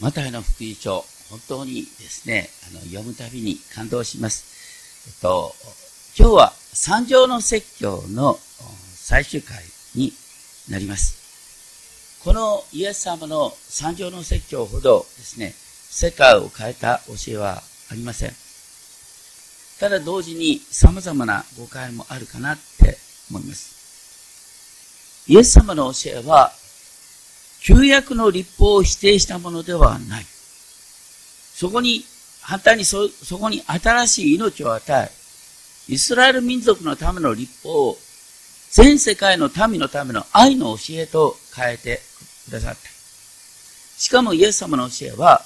マタイの福音書、本当にですね、あの、読むたびに感動します。えっと、今日は三条の説教の最終回になります。このイエス様の三条の説教ほどですね、世界を変えた教えはありません。ただ同時に様々な誤解もあるかなって思います。イエス様の教えは旧約の立法を否定したものではない。そこに、反対にそ、そこに新しい命を与え、イスラエル民族のための立法を全世界の民のための愛の教えと変えてくださった。しかもイエス様の教えは、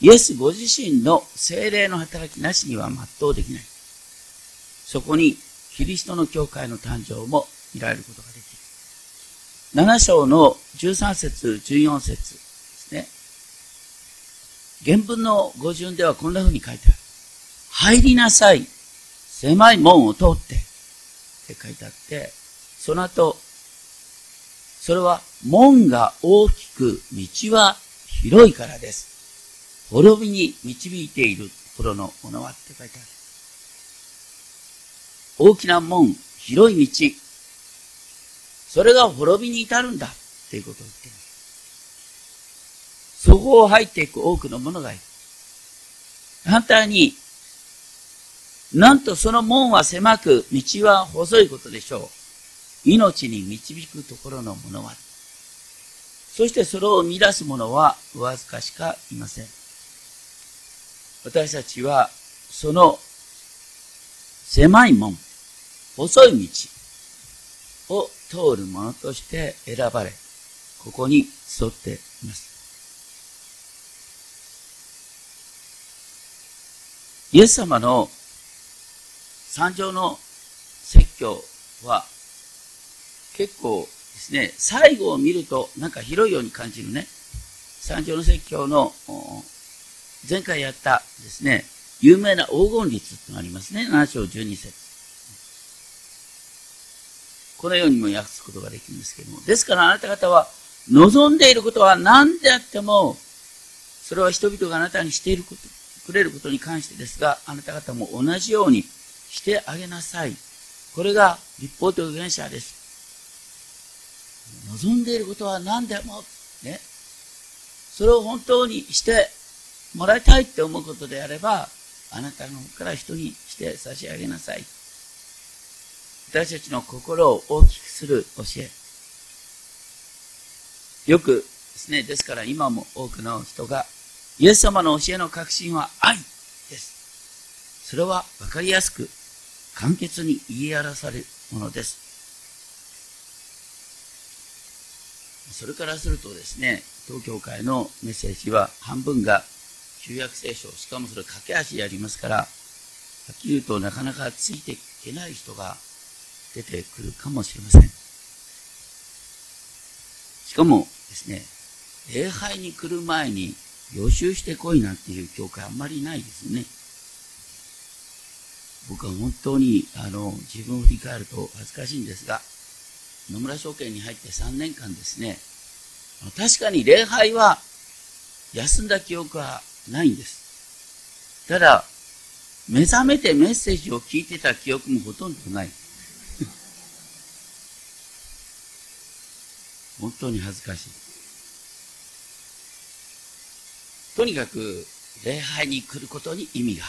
イエスご自身の精霊の働きなしには全うできない。そこにキリストの教会の誕生も見られることができる。7章の13節14節ですね。原文の語順ではこんな風に書いてある。入りなさい。狭い門を通って。って書いてあって、その後、それは門が大きく、道は広いからです。滅びに導いているほどのものはって書いてある。大きな門、広い道、それが滅びに至るんだっていうことを言っています。そこを入っていく多くの者がいる。反対に、なんとその門は狭く、道は細いことでしょう。命に導くところのものは。そしてそれを生み出す者はわずかしかいません。私たちは、その狭い門、細い道を通るものとして選ばれ、ここに沿っています。イエス様の三条の説教は結構ですね、最後を見るとなんか広いように感じるね。三条の説教の前回やったですね、有名な黄金律ってのがありますね。7章12節このようにも訳すことができるんですけども。ですからあなた方は望んでいることは何であっても、それは人々があなたにしていること、くれることに関してですが、あなた方も同じようにしてあげなさい。これが立法と預言者です。望んでいることは何でも、ね。それを本当にしてもらいたいって思うことであれば、あなたの方から人にして差し上げなさい。私たちの心を大きくする教え。よくですね、ですから今も多くの人が、イエス様の教えの核心は愛です。それは分かりやすく、簡潔に言い表されるものです。それからするとですね、東教会のメッセージは半分が旧約聖書、しかもそれ駆け足やりますから、はっきり言うとなかなかついていけない人が出てくるかもしれません。しかもですね、礼拝に来る前に予習してこいなんていう教会あんまりないですね。僕は本当にあの自分を振り返ると恥ずかしいんですが、野村証券に入って3年間ですね、確かに礼拝は休んだ記憶はないんです。ただ、目覚めてメッセージを聞いてた記憶もほとんどない。本当に恥ずかしい。とにかく、礼拝に来ることに意味があ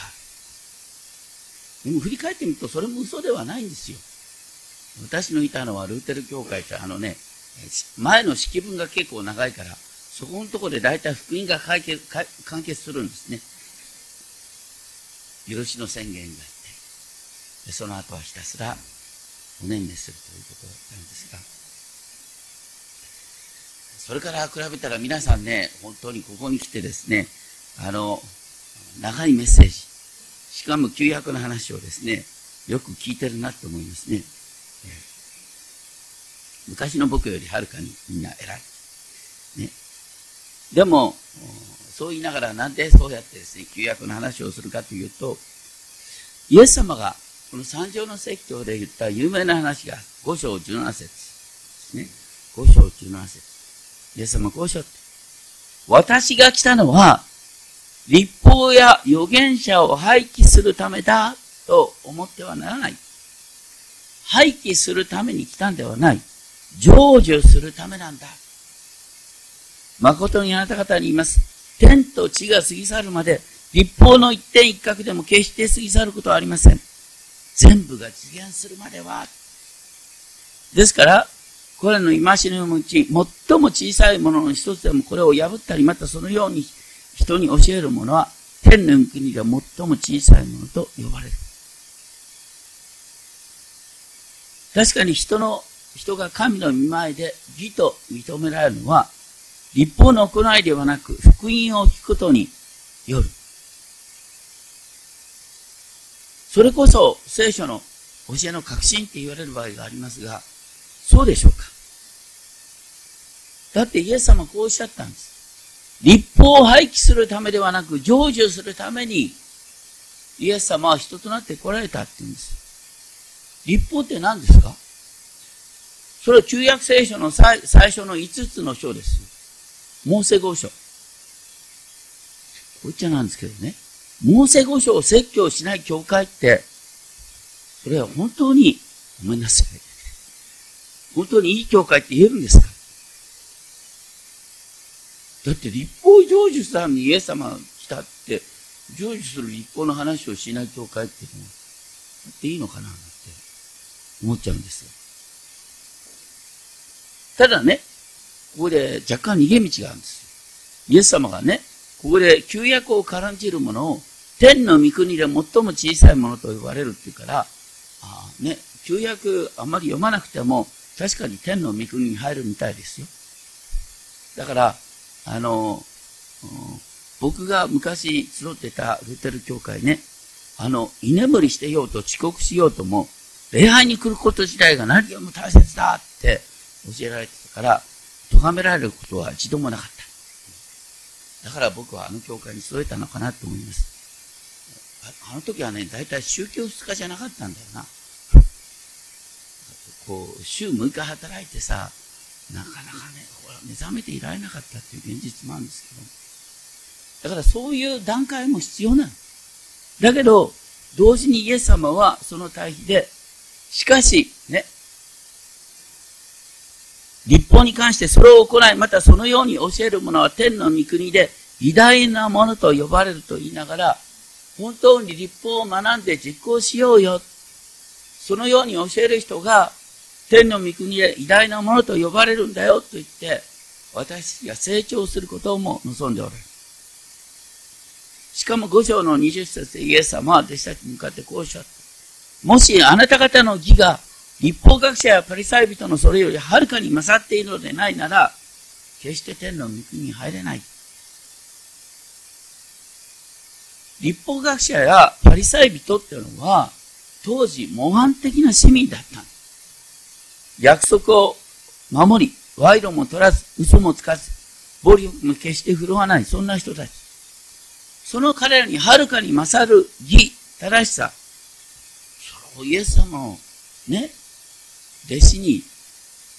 る。でも振り返ってみると、それも嘘ではないんですよ。私のいたのはルーテル教会ってあのね、前の式文が結構長いから、そこのところで大体福音が解決完結するんですね。許しの宣言があって、その後はひたすらお念にするということなんですが、それから比べたら皆さんね、本当にここに来てですね、あの、長いメッセージ、しかも旧約の話をですね、よく聞いてるなって思いますね。昔の僕よりはるかにみんな偉い。ね。でも、そう言いながらなんでそうやってですね、旧約の話をするかというと、イエス様がこの三条の説教で言った有名な話が5章17節ですね。5章17節イエス様こうしよって。私が来たのは、立法や預言者を廃棄するためだと思ってはならない。廃棄するために来たんではない。成就するためなんだ。誠にあなた方に言います。天と地が過ぎ去るまで、立法の一点一角でも決して過ぎ去ることはありません。全部が実現するまでは。ですから、これの戒めのうち、最も小さいものの一つでもこれを破ったり、またそのように人に教えるものは、天の国が最も小さいものと呼ばれる。確かに人の、人が神の見前で義と認められるのは、立法の行いではなく、福音を聞くことによる。それこそ聖書の教えの革新って言われる場合がありますが、そうでしょうか？だってイエス様こうおっしゃったんです。立法を廃棄するためではなく、成就するために、イエス様は人となって来られたって言うんです。立法って何ですか？それは旧約聖書の最初の5つの章です。モーセ五章。こう言っちゃなんですけどね。モーセ五章を説教しない教会って、それは本当に、ごめんなさい。本当にいい教会って言えるんですか？だって立法成就さんにイエス様来たって、成就する立法の話をしない教会っていうのは、っていいのかなって思っちゃうんですよ。ただね、ここで若干逃げ道があるんですよ。イエス様がね、ここで旧約を絡んじるものを天の御国で最も小さいものと呼ばれるっていうから、あね、旧約あんまり読まなくても確かに天の御国に入るみたいですよ。だから、あの、僕が昔集ってたルテル教会ね、あの、居眠りしてようと遅刻しようとも、礼拝に来ること自体が何よりも大切だって教えられてたから、咎められることは一度もなかった。だから僕はあの教会に添えたのかなと思います。あの時はね、大体週休2日じゃなかったんだよな。こう、週6日働いてさ、なかなかね、ほら目覚めていられなかったっていう現実もあるんですけど。だからそういう段階も必要なの。だけど、同時にイエス様はその対比で、しかし、ね、立法に関してそれを行い、またそのように教える者は天の御国で偉大なものと呼ばれると言いながら、本当に立法を学んで実行しようよ。そのように教える人が天の御国で偉大なものと呼ばれるんだよと言って、私たちが成長することも望んでおられる。しかも五章の二十節でイエス様は弟子たちに向かってこうおっしゃった。もしあなた方の義が立法学者やパリサイ人のそれよりはるかに勝っているのでないなら、決して天の御国に入れない。立法学者やパリサイ人っていうのは、当時模範的な市民だった。約束を守り、賄賂も取らず、嘘もつかず、暴力も決して振るわない、そんな人たち。その彼らにはるかに勝る義、正しさ。それをイエス様をね、弟子に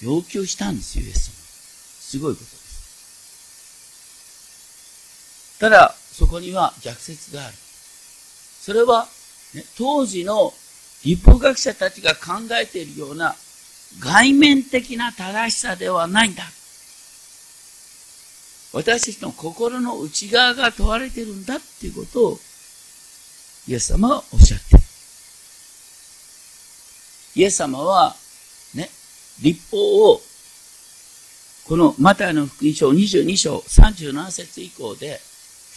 要求したんですよ、イエス様。すごいことです。ただ、そこには逆説がある。それは、ね、当時の立法学者たちが考えているような外面的な正しさではないんだ。私たちの心の内側が問われてるんだっていうことを、イエス様はおっしゃってる。イエス様は、ね、立法を、このマタイの福音書22章37節以降で、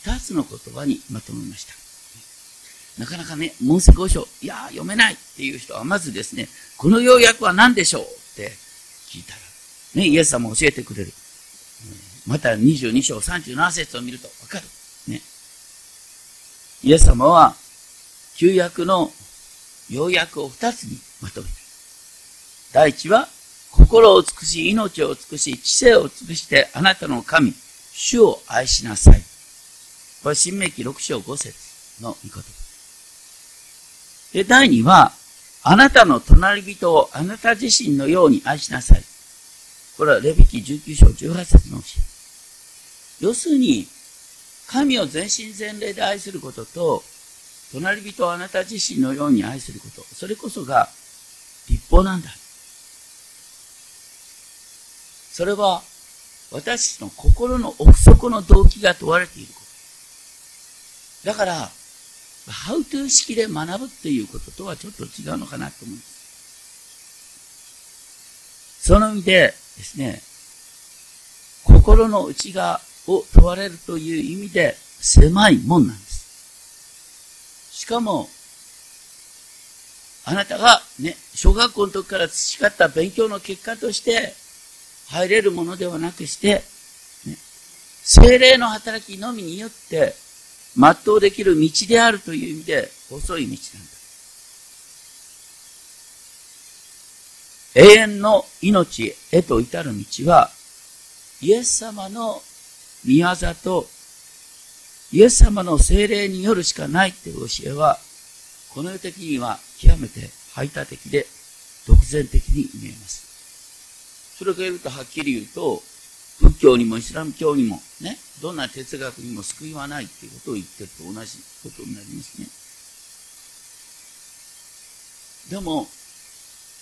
二つの言葉にまとめました。なかなかね、モーセ五章、いや読めないっていう人は、まずですね、この要約は何でしょうって聞いたら、ね、イエス様教えてくれる。また22章37節を見るとわかる。ね。イエス様は、旧約の要約を二つにまとめた。第一は、心を尽くし、命を尽くし、知性を尽くして、あなたの神、主を愛しなさい。これ、新明記6章5節の御言葉。で、第二は、あなたの隣人をあなた自身のように愛しなさい。これはレビキ19章18節の教え。要するに、神を全身全霊で愛することと、隣人をあなた自身のように愛すること、それこそが立法なんだ。それは私の心の奥底の動機が問われていること。だから、ハウトゥー式で学ぶっていうこととはちょっと違うのかなと思います。その意味でですね、心の内側を問われるという意味で狭いもんなんです。しかも、あなたがね、小学校の時から培った勉強の結果として入れるものではなくして、ね、精霊の働きのみによって全うできる道であるという意味で細い道なんだ。永遠の命へと至る道は、イエス様の御業と、イエス様の精霊によるしかないっていう教えは、この世的には極めて排他的で独善的に見えます。それから言うとはっきり言うと、仏教にもイスラム教にもね、どんな哲学にも救いはないっていうことを言ってると同じことになりますね。でも、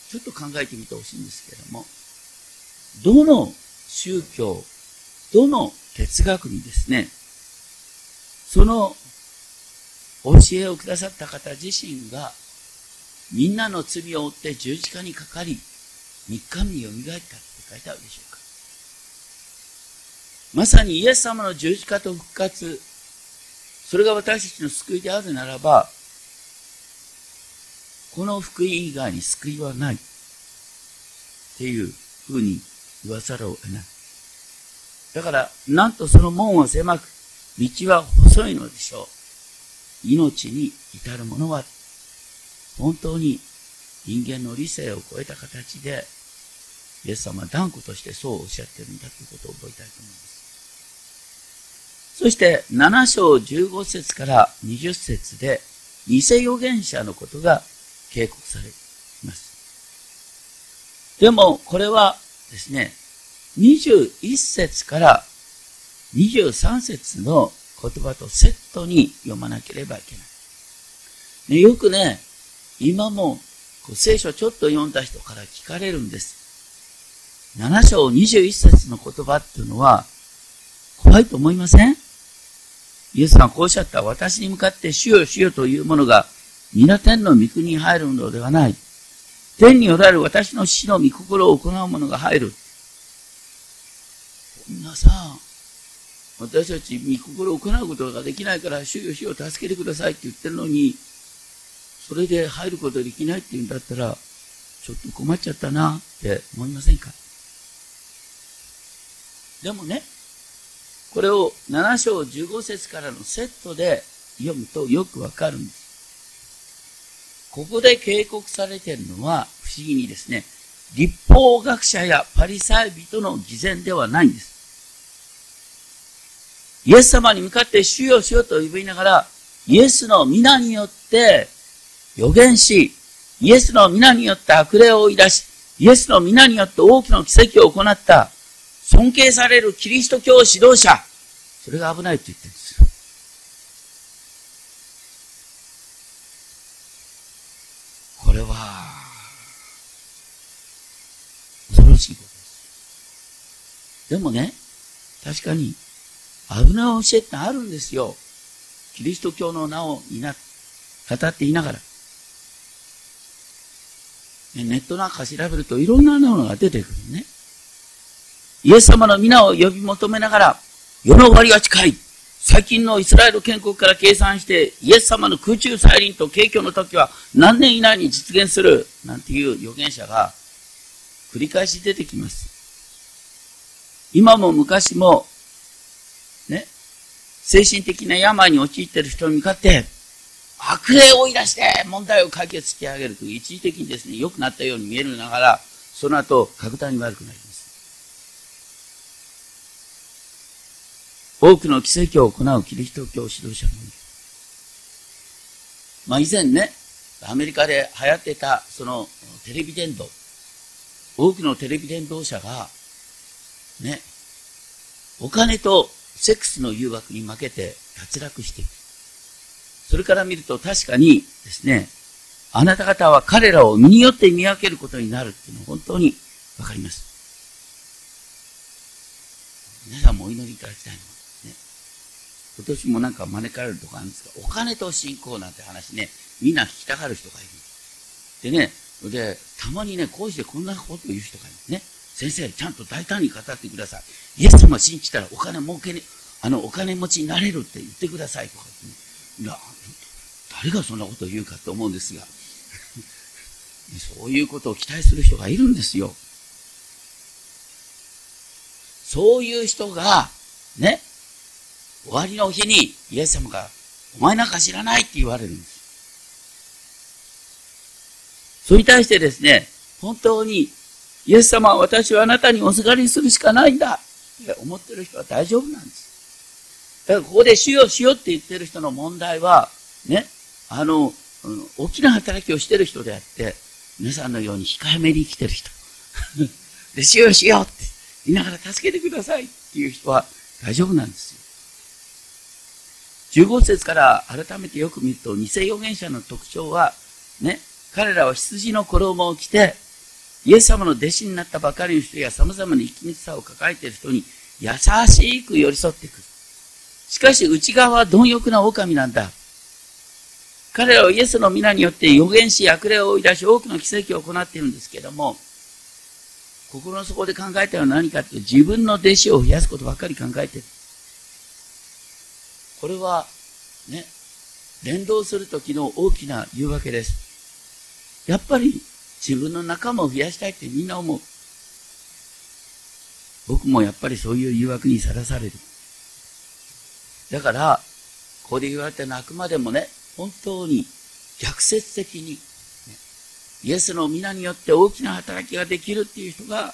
ちょっと考えてみてほしいんですけれども、どの宗教、どの哲学にですね、その教えをくださった方自身が、みんなの罪を負って十字架にかかり、三日目によみがえったって書いてあるでしょうか。まさにイエス様の十字架と復活、それが私たちの救いであるならば、この福音以外に救いはない。っていうふうに言わざるを得ない。だから、なんとその門は狭く、道は細いのでしょう。命に至るものは、本当に人間の理性を超えた形で、イエス様は断固としてそうおっしゃってるんだということを覚えたいと思います。そして、7章15節から20節で、偽預言者のことが警告されています。でも、これはですね、21節から23節の言葉とセットに読まなければいけない。ね、よくね、今もこう聖書ちょっと読んだ人から聞かれるんです。7章21節の言葉っていうのは怖いと思いません？イエスがこうおっしゃった。私に向かって主よ主よというものが皆天の御国に入るのではない。天におられる私の死の御心を行う者が入る。皆さん、私たち御心を行うことができないから、主よ主よ助けてくださいって言ってるのに、それで入ることできないって言うんだったら、ちょっと困っちゃったなって思いませんか？でもね、これを7章15節からのセットで読むとよくわかるんです。ここで警告されているのは不思議にですね、立法学者やパリサイ人の偽善ではないんです。イエス様に向かって主よ主よと呼びながら、イエスの皆によって予言し、イエスの皆によって悪霊を追い出し、イエスの皆によって大きな奇跡を行った、尊敬されるキリスト教指導者、それが危ないと言ってるんですよ。これは、恐ろしいことです。でもね、確かに、危ない教えってあるんですよ。キリスト教の名をいな、語っていながら。ネットなんか調べるといろんなものが出てくるね。イエス様の皆を呼び求めながら、世の終わりが近い。最近のイスラエル建国から計算して、イエス様の空中再臨と景挙の時は何年以内に実現する？なんていう預言者が繰り返し出てきます。今も昔もね、精神的な病に陥っている人に向かって、悪霊を追い出して問題を解決してあげるという一時的にですね、良くなったように見えるながら、その後、格段に悪くなります。多くの奇跡を行うキリスト教指導者のまあ以前ね、アメリカで流行ってた、そのテレビ伝道、多くのテレビ伝道者が、ね、お金とセックスの誘惑に負けて脱落していく。それから見ると確かにですね、あなた方は彼らを身によって見分けることになるっていうのは本当にわかります。皆さんもお祈りいただきたいの、今年もなんか招かれるとかあるんですが、お金と信仰なんて話ね、みんな聞きたがる人がいる。でね、で、たまにね、講師でこんなこと言う人がいるね。先生、ちゃんと大胆に語ってください。イエス様信じたらお金儲けね、あの、お金持ちになれるって言ってくださいとかってね。誰がそんなことを言うかと思うんですが、そういうことを期待する人がいるんですよ。そういう人が、ね、終わりの日にイエス様が、お前なんか知らないって言われるんです。それに対してですね、本当に、イエス様は私はあなたにおすがりするしかないんだって思ってる人は大丈夫なんです。だからここで主よ主よって言ってる人の問題は、ね、あの、大きな働きをしてる人であって、皆さんのように控えめに生きてる人。で、主よ主よって言いながら助けてくださいっていう人は大丈夫なんですよ。15節から改めてよく見ると、偽預言者の特徴は、ね、彼らは羊の衣を着て、イエス様の弟子になったばかりの人や様々な生きにくさを抱えている人に優しく寄り添ってくる。しかし内側は貪欲な狼なんだ。彼らはイエスの皆によって予言し悪霊を追い出し多くの奇跡を行っているんですけども、心の底で考えたのは何かというと自分の弟子を増やすことばかり考えている。これはね、連動する時の大きな誘惑です。やっぱり自分の仲間を増やしたいってみんな思う。僕もやっぱりそういう誘惑にさらされる。だから、ここで言われたのはあくまでもね、本当に逆説的に、イエスの皆によって大きな働きができるっていう人が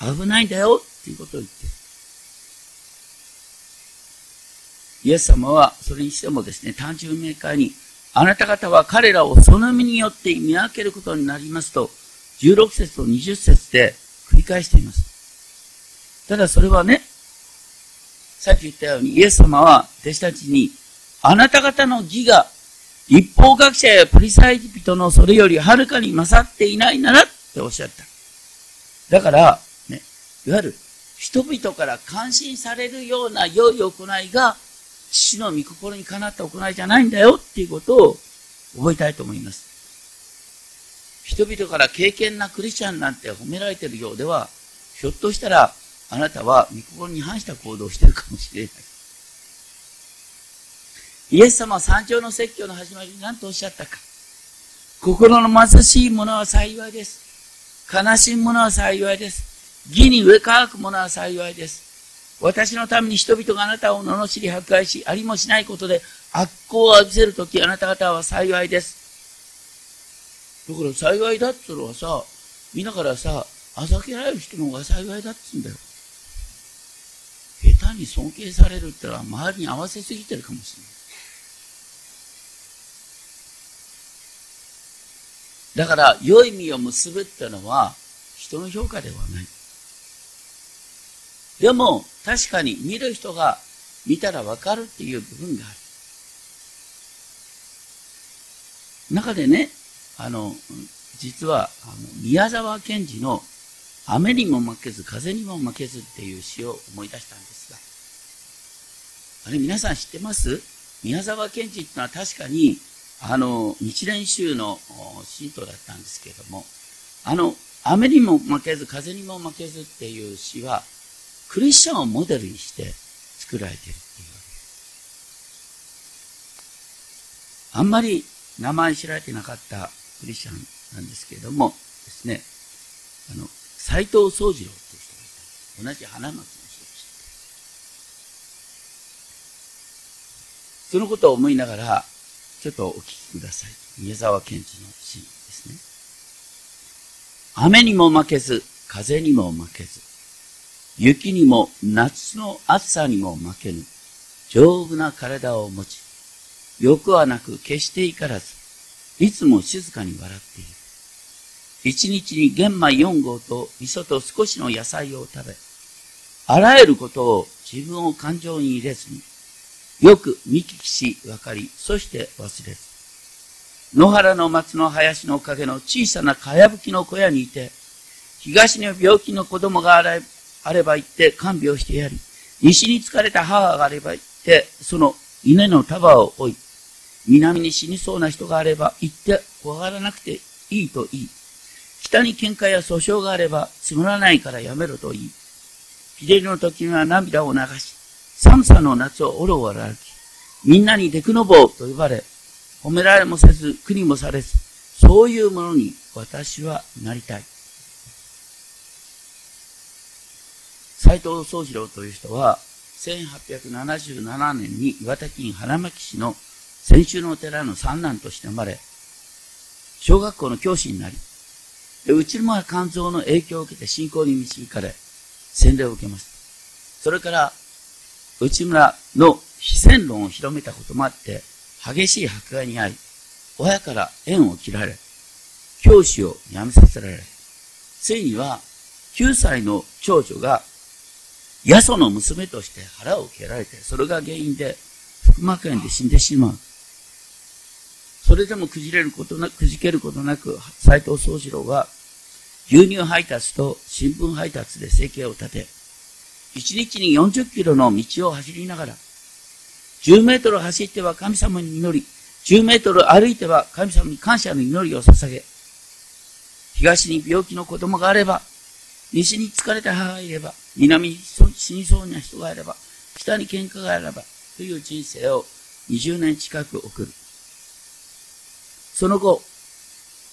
危ないんだよっていうことを言ってる。イエス様はそれにしてもですね、単純明快に、あなた方は彼らをその身によって見分けることになりますと、16節と20節で繰り返しています。ただそれはね、さっき言ったように、イエス様は弟子たちに、あなた方の義が立法学者やプリサイ人のそれよりはるかに勝っていないならっておっしゃった。だから、ね、いわゆる人々から感心されるような良い行いが、父の御心にかなった行いじゃないんだよっていうことを覚えたいと思います。人々から敬虔なクリスチャンなんて褒められてるようでは、ひょっとしたらあなたは御心に反した行動をしてるかもしれない。イエス様は山頂の説教の始まりに何とおっしゃったか。心の貧しい者は幸いです。悲しむ者は幸いです。義に上乾く者は幸いです。私のために人々があなたを罵り迫害し、ありもしないことで悪行を浴びせるときあなた方は幸いです。だから幸いだってのはさ、みんなからさ、あざけられる人の方が幸いだっつうんだよ。下手に尊敬されるってのは周りに合わせすぎてるかもしれない。だから、良い実を結ぶってのは、人の評価ではない。でも、確かに見る人が見たらわかるっていう部分がある。中でね、あの、実は、あの宮沢賢治の雨にも負けず風にも負けずっていう詩を思い出したんですが、あれ皆さん知ってます？宮沢賢治ってのは確かにあの、日蓮宗の信徒だったんですけれども、あの、雨にも負けず、風にも負けずっていう詩は、クリスチャンをモデルにして作られているっていうわけです。あんまり名前知られてなかったクリスチャンなんですけれどもですね、あの、斎藤宗次郎っていう人がいた。同じ花巻の人でした。そのことを思いながら、ちょっとお聞きください。宮沢賢治の詩ですね。雨にも負けず、風にも負けず、雪にも夏の暑さにも負けぬ、丈夫な体を持ち、欲はなく決して怒らず、いつも静かに笑っている。一日に玄米4合と味噌と少しの野菜を食べ、あらゆることを自分を感情に入れずに、よく見聞きし分かり、そして忘れず。野原の松の林の陰の小さなかやぶきの小屋にいて、東に病気の子供があれば行って看病してやり、西に疲れた母があれば行って、その稲の束を追い、南に死にそうな人があれば行って怖がらなくていいと言い、北に喧嘩や訴訟があればつまらないからやめろと言い、日照りの時には涙を流し、寒さの夏をおろおろ歩き、みんなにデクノボーと呼ばれ、褒められもせず、国もされず、そういうものに私はなりたい。斎藤宗次郎という人は、1877年に岩手県花巻市の先週のお寺の三男として生まれ、小学校の教師になり、内村肝臓の影響を受けて信仰に導かれ、洗礼を受けました。それから、内村の非戦論を広めたこともあって、激しい迫害に遭い、親から縁を切られ、教師を辞めさせられ、ついには9歳の長女が、ヤソの娘として腹を蹴られて、それが原因で腹膜炎で死んでしまう。それでもくじれることなく、くじけることなく、斎藤宗次郎は、牛乳配達と新聞配達で生計を立て、1日に40キロの道を走りながら、10メートル走っては神様に祈り、10メートル歩いては神様に感謝の祈りを捧げ、東に病気の子供があれば、西に疲れた母がいれば、南に死にそうな人がいれば、北に喧嘩があれば、という人生を20年近く送る。その後、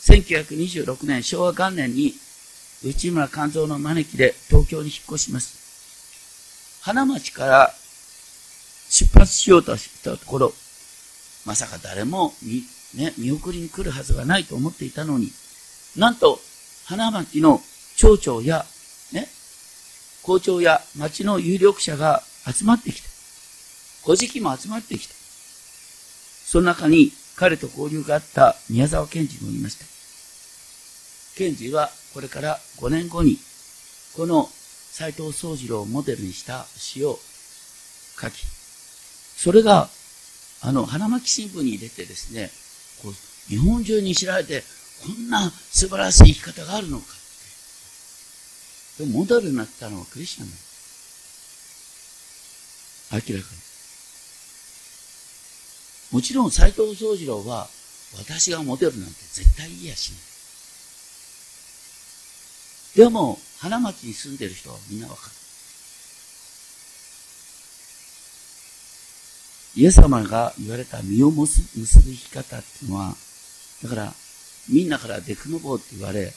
1926年昭和元年に内村勘三の招きで東京に引っ越します。花町から出発しようとしたところ、まさか誰も見,、ね、見送りに来るはずがないと思っていたのに、なんと花町の町長や、ね、校長や町の有力者が集まってきた。古事記も集まってきた。その中に彼と交流があった宮沢賢治もいました。賢治はこれから5年後に、この斎藤宗次郎をモデルにした詩を書き、それが、あの、花巻新聞に出てですね、こう日本中に知られて、こんな素晴らしい生き方があるのかって。でモデルになったのはクリスチャンだ。明らかに。もちろん斎藤宗次郎は私がモデルなんて絶対言いやしない。でも、花町に住んでる人はみんなわかる。イエス様が言われた身を結ぶ生き方っていうのは、だから、みんなからデクノボーって言われ、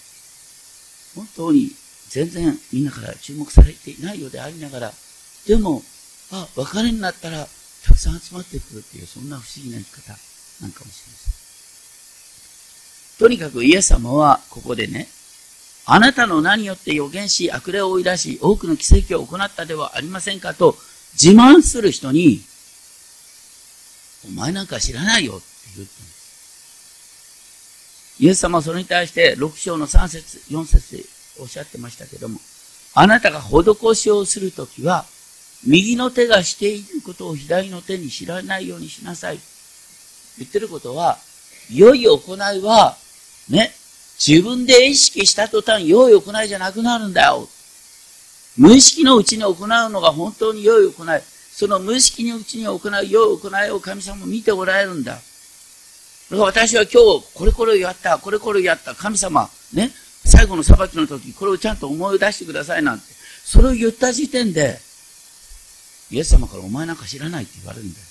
本当に全然みんなから注目されていないようでありながら、でも、あ、別れになったらたくさん集まってくるっていう、そんな不思議な生き方なんかもしれません。とにかくイエス様はここでね、あなたの名によって予言し、悪霊を追い出し、多くの奇跡を行ったではありませんかと自慢する人に、お前なんか知らないよって言ったんです。イエス様はそれに対して6章の3節4節でおっしゃってましたけども、あなたが施しをするときは、右の手がしていることを左の手に知らないようにしなさい。言ってることは、良い行いは、ね、自分で意識した途端、良い行いじゃなくなるんだよ。無意識のうちに行うのが本当に良い行い。その無意識のうちに行う良い行いを神様も見ておられるんだ。だから私は今日、これこれやった、これこれやった、神様、ね、最後の裁きの時、これをちゃんと思い出してくださいなんて、それを言った時点で、イエス様からお前なんか知らないって言われるんだよ。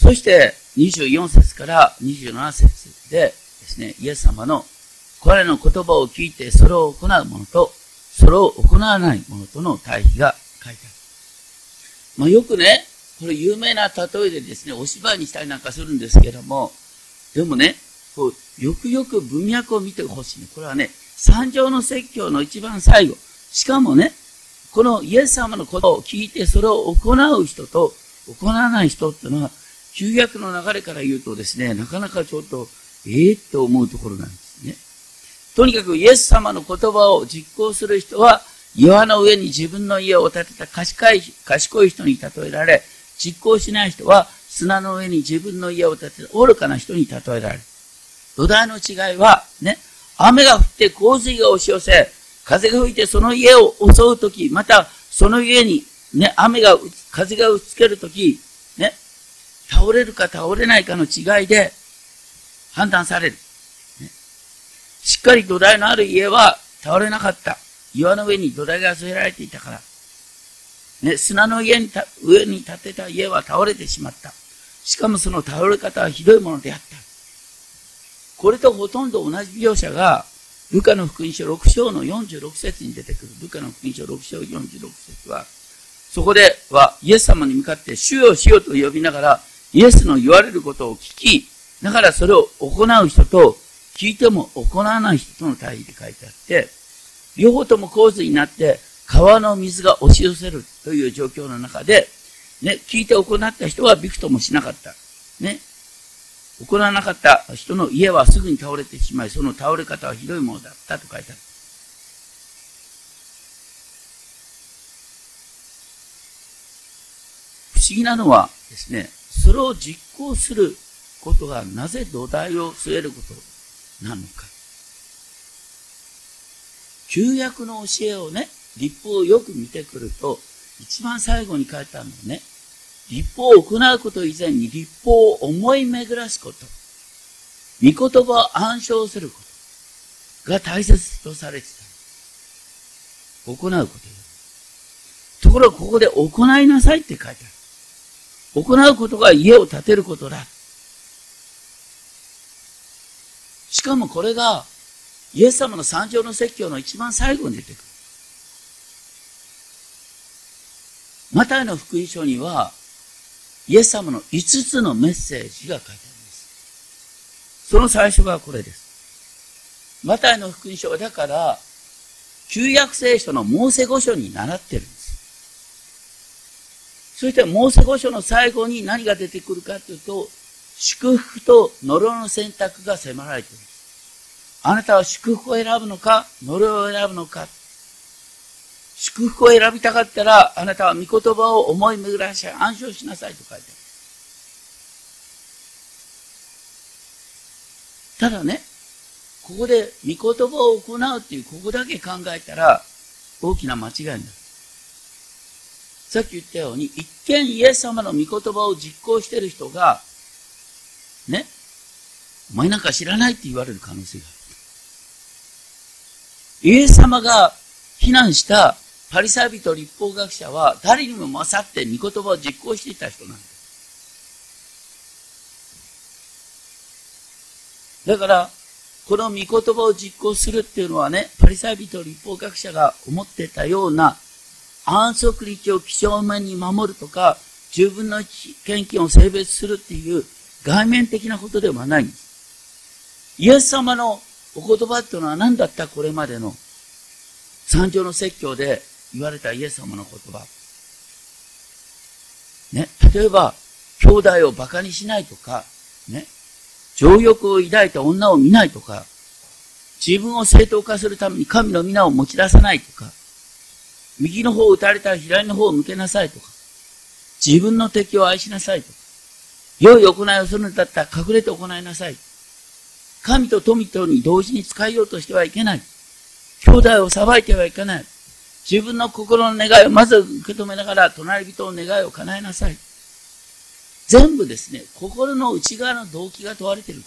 そして、24節から27節でですね、イエス様のこれの言葉を聞いてそれを行う者と、それを行わない者との対比が書いてある。まあ、よくね、これ有名な例えでですね、お芝居にしたりなんかするんですけども、でもね、こう、よくよく文脈を見てほしい、これはね、三条の説教の一番最後。しかもね、このイエス様のことを聞いてそれを行う人と行わない人っていうのは、旧約の流れから言うとですね、なかなかちょっとええー、と思うところなんですね。とにかくイエス様の言葉を実行する人は、岩の上に自分の家を建てた賢い賢い人に例えられ、実行しない人は砂の上に自分の家を建てた愚かな人に例えられる。土台の違いは、ね、雨が降って洪水が押し寄せ、風が吹いてその家を襲うとき、またその家にね、雨が、風が打ちつけるとき、ね、倒れるか倒れないかの違いで判断される。ね、しっかり土台のある家は倒れなかった。岩の上に土台が据えられていたから。ね、砂の家に上に建てた家は倒れてしまった。しかもその倒れ方はひどいものであった。これとほとんど同じ描写が、ルカの福音書6章の46節に出てくる。ルカの福音書6章46節は、そこではイエス様に向かって主よ主よと呼びながら、イエスの言われることを聞き、だからそれを行う人と、聞いても行わない人との対比で書いてあって、両方とも洪水になって、川の水が押し寄せるという状況の中で、ね、聞いて行った人はびくともしなかった。ね。行わなかった人の家はすぐに倒れてしまい、その倒れ方はひどいものだったと書いてある。不思議なのはですね、それを実行することがなぜ土台を据えることなのか。旧約の教えをね、立法をよく見てくると、一番最後に書いてあるのね、立法を行うこと以前に立法を思い巡らすこと、御言葉を暗唱することが大切とされてた。行うこと。ところがここで行いなさいって書いてある。行うことが家を建てることだ。しかもこれがイエス様の三条の説教の一番最後に出てくる。マタイの福音書には、イエス様の5つのメッセージが書いてあります。その最初がこれです。マタイの福音書はだから、旧約聖書のモーセ語書に習ってるんです。そしてモーセ語書の最後に何が出てくるかというと、祝福と呪いの選択が迫られている。あなたは祝福を選ぶのか、呪いを選ぶのか。祝福を選びたかったら、あなたは御言葉を思い巡らし暗唱しなさいと書いてある。ただね、ここで御言葉を行うっていう、ここだけ考えたら、大きな間違いになる。さっき言ったように、一見イエス様の御言葉を実行している人が、ね、お前なんか知らないって言われる可能性がある。イエス様が非難したパリサイ人立法学者は誰にも勝って御言葉を実行していた人なんです。だから、この御言葉を実行するっていうのはね、パリサイ人立法学者が思ってたような安息日を几帳面に守るとか、十分の献金を性別するっていう外面的なことではないんです。イエス様のお言葉っていうのは何だったこれまでの？三条の説教で言われたイエス様の言葉。ね、例えば、兄弟を馬鹿にしないとか、ね、情欲を抱いた女を見ないとか、自分を正当化するために神の皆を持ち出さないとか、右の方を打たれたら左の方を向けなさいとか、自分の敵を愛しなさいとか、良い行いをするんだったら隠れて行いなさい。神と富とに同時に使いようとしてはいけない。兄弟を裁いてはいけない。自分の心の願いをまず受け止めながら、隣人の願いを叶えなさい。全部ですね、心の内側の動機が問われている。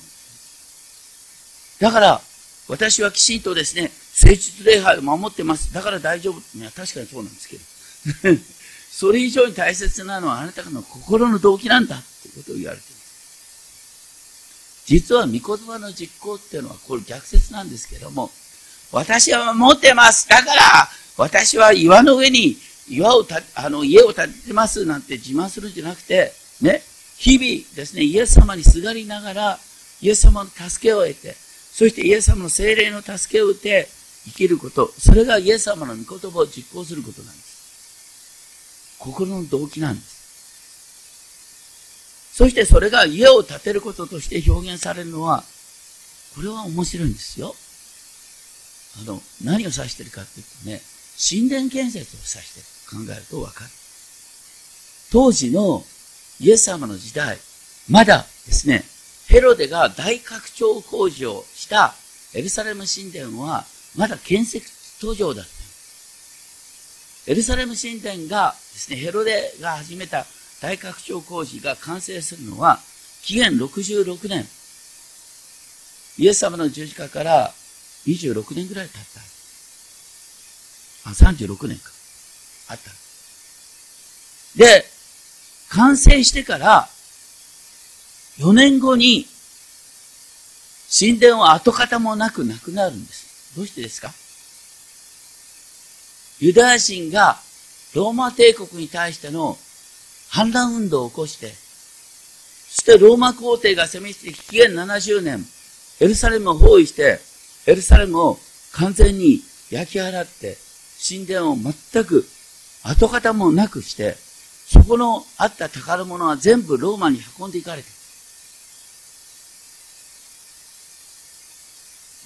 だから、私はきちんとですね、誠実礼拝を守ってます。だから大丈夫。いや、確かにそうなんですけど。それ以上に大切なのはあなたの心の動機なんだということを言われています。実は御言葉の実行っていうのはこれ逆説なんですけども、私は持ってます。だから、私は岩の上に岩をた、あの、家を建てますなんて自慢するんじゃなくて、ね、日々ですね、イエス様にすがりながら、イエス様の助けを得て、そしてイエス様の精霊の助けを得て生きること、それがイエス様の御言葉を実行することなんです。心の動機なんです。そしてそれが家を建てることとして表現されるのは、これは面白いんですよ。あの、何を指してるかっていうとね、神殿建設を指して考えるとわかる。当時のイエス様の時代、まだですね、ヘロデが大拡張工事をしたエルサレム神殿は、まだ建設途上だった。エルサレム神殿がですね、ヘロデが始めた大拡張工事が完成するのは、紀元66年。イエス様の十字架から26年ぐらい経った。36年か。あった。で、完成してから4年後に神殿は跡形もなくなくなるんです。どうしてですか？ユダヤ人がローマ帝国に対しての反乱運動を起こして、そしてローマ皇帝が攻めして紀元70年、エルサレムを包囲して、エルサレムを完全に焼き払って、神殿を全く跡形もなくして、そこのあった宝物は全部ローマに運んでいかれた。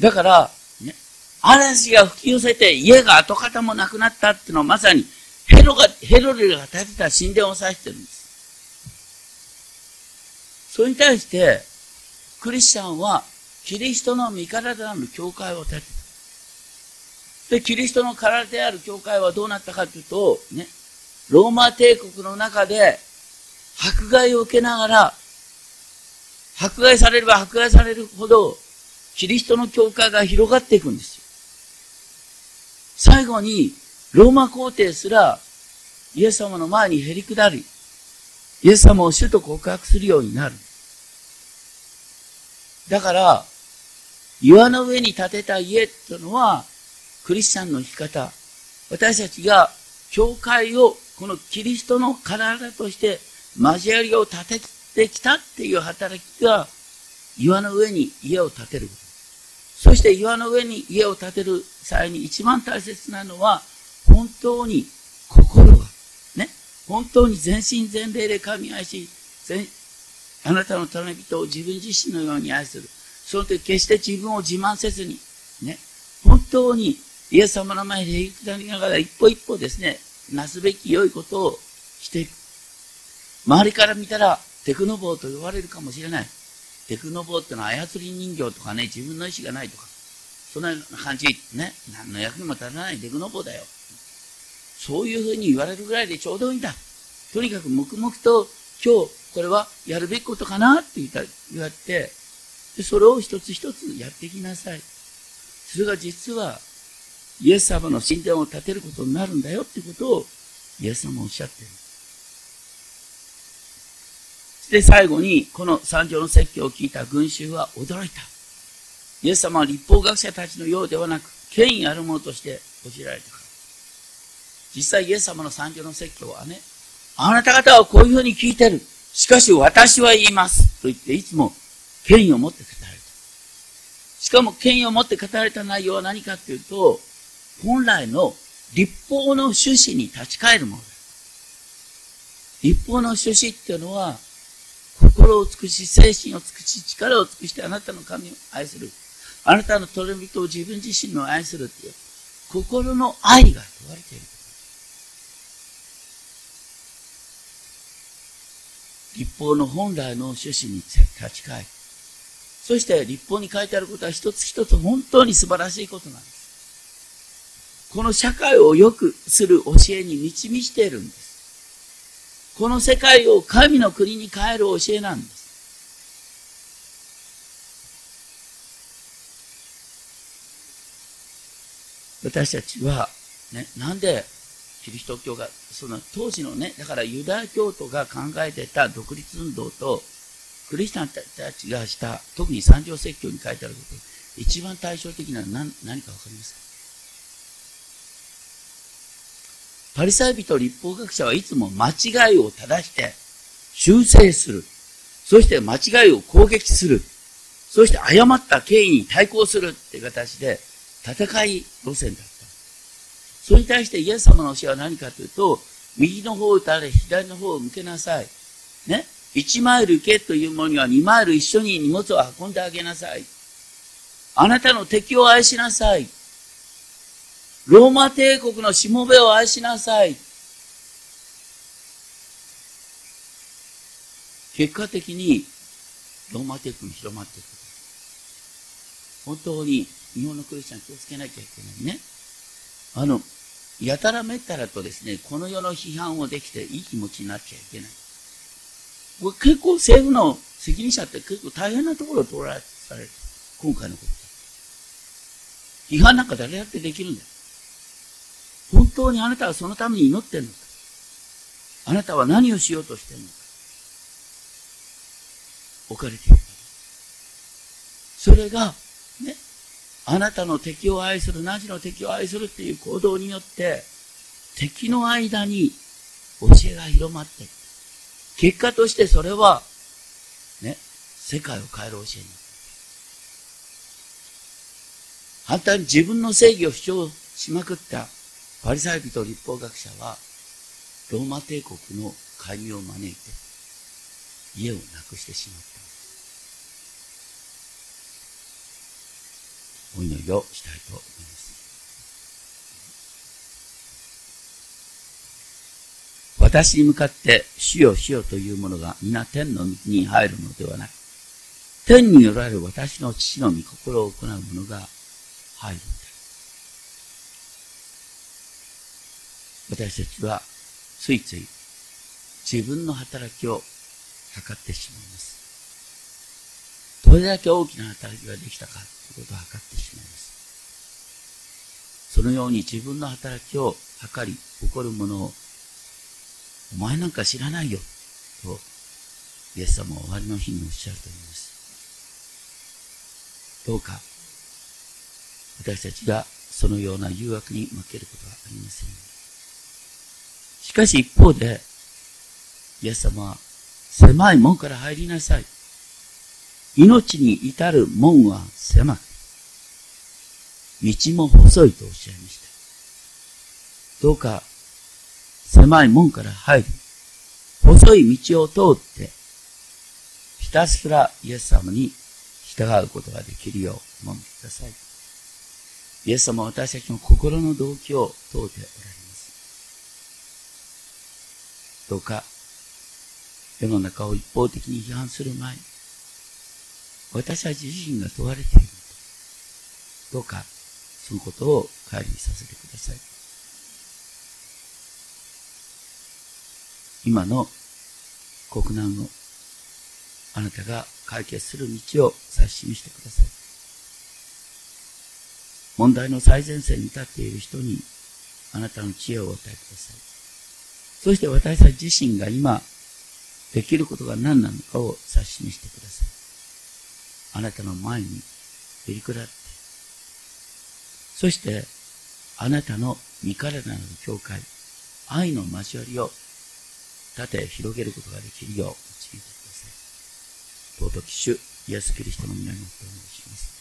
だから、ね、嵐が吹き寄せて家が跡形もなくなったっていうのはまさにヘロが、ヘロルが建てた神殿を指してるんです。それに対して、クリスチャンはキリストの身体である教会を建てた。で、キリストの体である教会はどうなったかというと、ね、ローマ帝国の中で迫害を受けながら、迫害されれば迫害されるほど、キリストの教会が広がっていくんですよ。最後に、ローマ皇帝すら、イエス様の前にへり下り、イエス様を主と告白するようになる。だから、岩の上に建てた家というのは、クリスチャンの生き方。私たちが、教会を、このキリストの体として、交わりを立ててきたっていう働きが、岩の上に家を建てること。そして岩の上に家を建てる際に一番大切なのは、本当に心が、ね、本当に全身全霊で神愛し、あなたの頼み人を自分自身のように愛する。その時決して自分を自慢せずに、ね、本当にイエス様の前で行くなりながら一歩一歩ですね、なすべき良いことをしていく。周りから見たらテクノボーと言われるかもしれない。テクノボーってのは操り人形とかね、自分の意思がないとか、そんな感じ、ね、何の役にも立たないテクノボーだよ。そういうふうに言われるぐらいでちょうどいいんだ。とにかく黙々と今日これはやるべきことかなって言った言われて、それを一つ一つやってきなさい。それが実はイエス様の神殿を建てることになるんだよってことをイエス様おっしゃってる。で、最後に、この三条の説教を聞いた群衆は驚いた。イエス様は立法学者たちのようではなく、権威あるものとして教えられたから。実際イエス様の三条の説教はね、あなた方はこういうふうに聞いてる。しかし私は言います。と言っていつも権威を持って語られた。しかも権威を持って語られた内容は何かっていうと、本来の立法の趣旨に立ち返るものだ。立法の趣旨っていうのは、心を尽くし、精神を尽くし、力を尽くしてあなたの神を愛する。あなたの取り人を自分自身の愛するっていう、心の愛が問われている。立法の本来の趣旨に立ち返る。そして立法に書いてあることは一つ一つ本当に素晴らしいことなんです。この社会を良くする教えに満ち満ちているんです。この世界を神の国に変える教えなんです。私たちは、ね、なんでキリスト教が、その当時のね、だからユダヤ教徒が考えてた独立運動と、クリスチャンたちがした、特に三条説教に書いてあること、一番対照的な何何かわかりますか？パリサイ人立法学者はいつも間違いを正して修正する。そして間違いを攻撃する。そして誤った権威に対抗するって形で戦い路線だった。それに対してイエス様の教えは何かというと、右の方を打たれ、左の方を向けなさい。ね。1マイル行けというものには2マイル一緒に荷物を運んであげなさい。あなたの敵を愛しなさい。ローマ帝国のしもべを愛しなさい。結果的に、ローマ帝国に広まっていく。本当に日本のクリスチャン気をつけなきゃいけないね。あの、やたらめったらとですね、この世の批判をできていい気持ちになっちゃいけない。これ結構政府の責任者って結構大変なところを通られる。今回のこと。批判なんか誰だってできるんだよ。本当にあなたはそのために祈ってるのか？あなたは何をしようとしてるのか？置かれている。それが、ね、あなたの敵を愛する、ナジの敵を愛するっていう行動によって、敵の間に教えが広まっていく。結果としてそれは、ね、世界を変える教えになる。反対に自分の正義を主張しまくったパリサイ人立法学者は、ローマ帝国の介入を招いて、家をなくしてしまった。お祈りをしたいと思います。私に向かって主よ主よというものが皆天の道に入るのではなく、天におられる私の父の御心を行う者が入るのだ。私たちはついつい自分の働きを測ってしまいます。どれだけ大きな働きができたかということを測ってしまいます。そのように自分の働きを測り、誇る者を、お前なんか知らないよ、と、イエス様は終わりの日におっしゃると思います。どうか、私たちがそのような誘惑に負けることはありません。しかし一方で、イエス様は、狭い門から入りなさい。命に至る門は狭く、道も細いとおっしゃいました。どうか、狭い門から入り、細い道を通って、ひたすらイエス様に従うことができるようお守りください。イエス様は私たちの心の動機を問うておられます。どうか、世の中を一方的に批判する前に、私たち自身が問われているどうか、そのことを帰りさせてください。今の国難をあなたが解決する道を指し示してください。問題の最前線に立っている人にあなたの知恵をお与えください。そして私たち自身が今できることが何なのかを指し示してください。あなたの前にへりくだって、そして、あなたの身体なる教会、愛の交わりを立て広げることができるよう導いてください。尊き主、イエス・キリストの皆によってお願いします。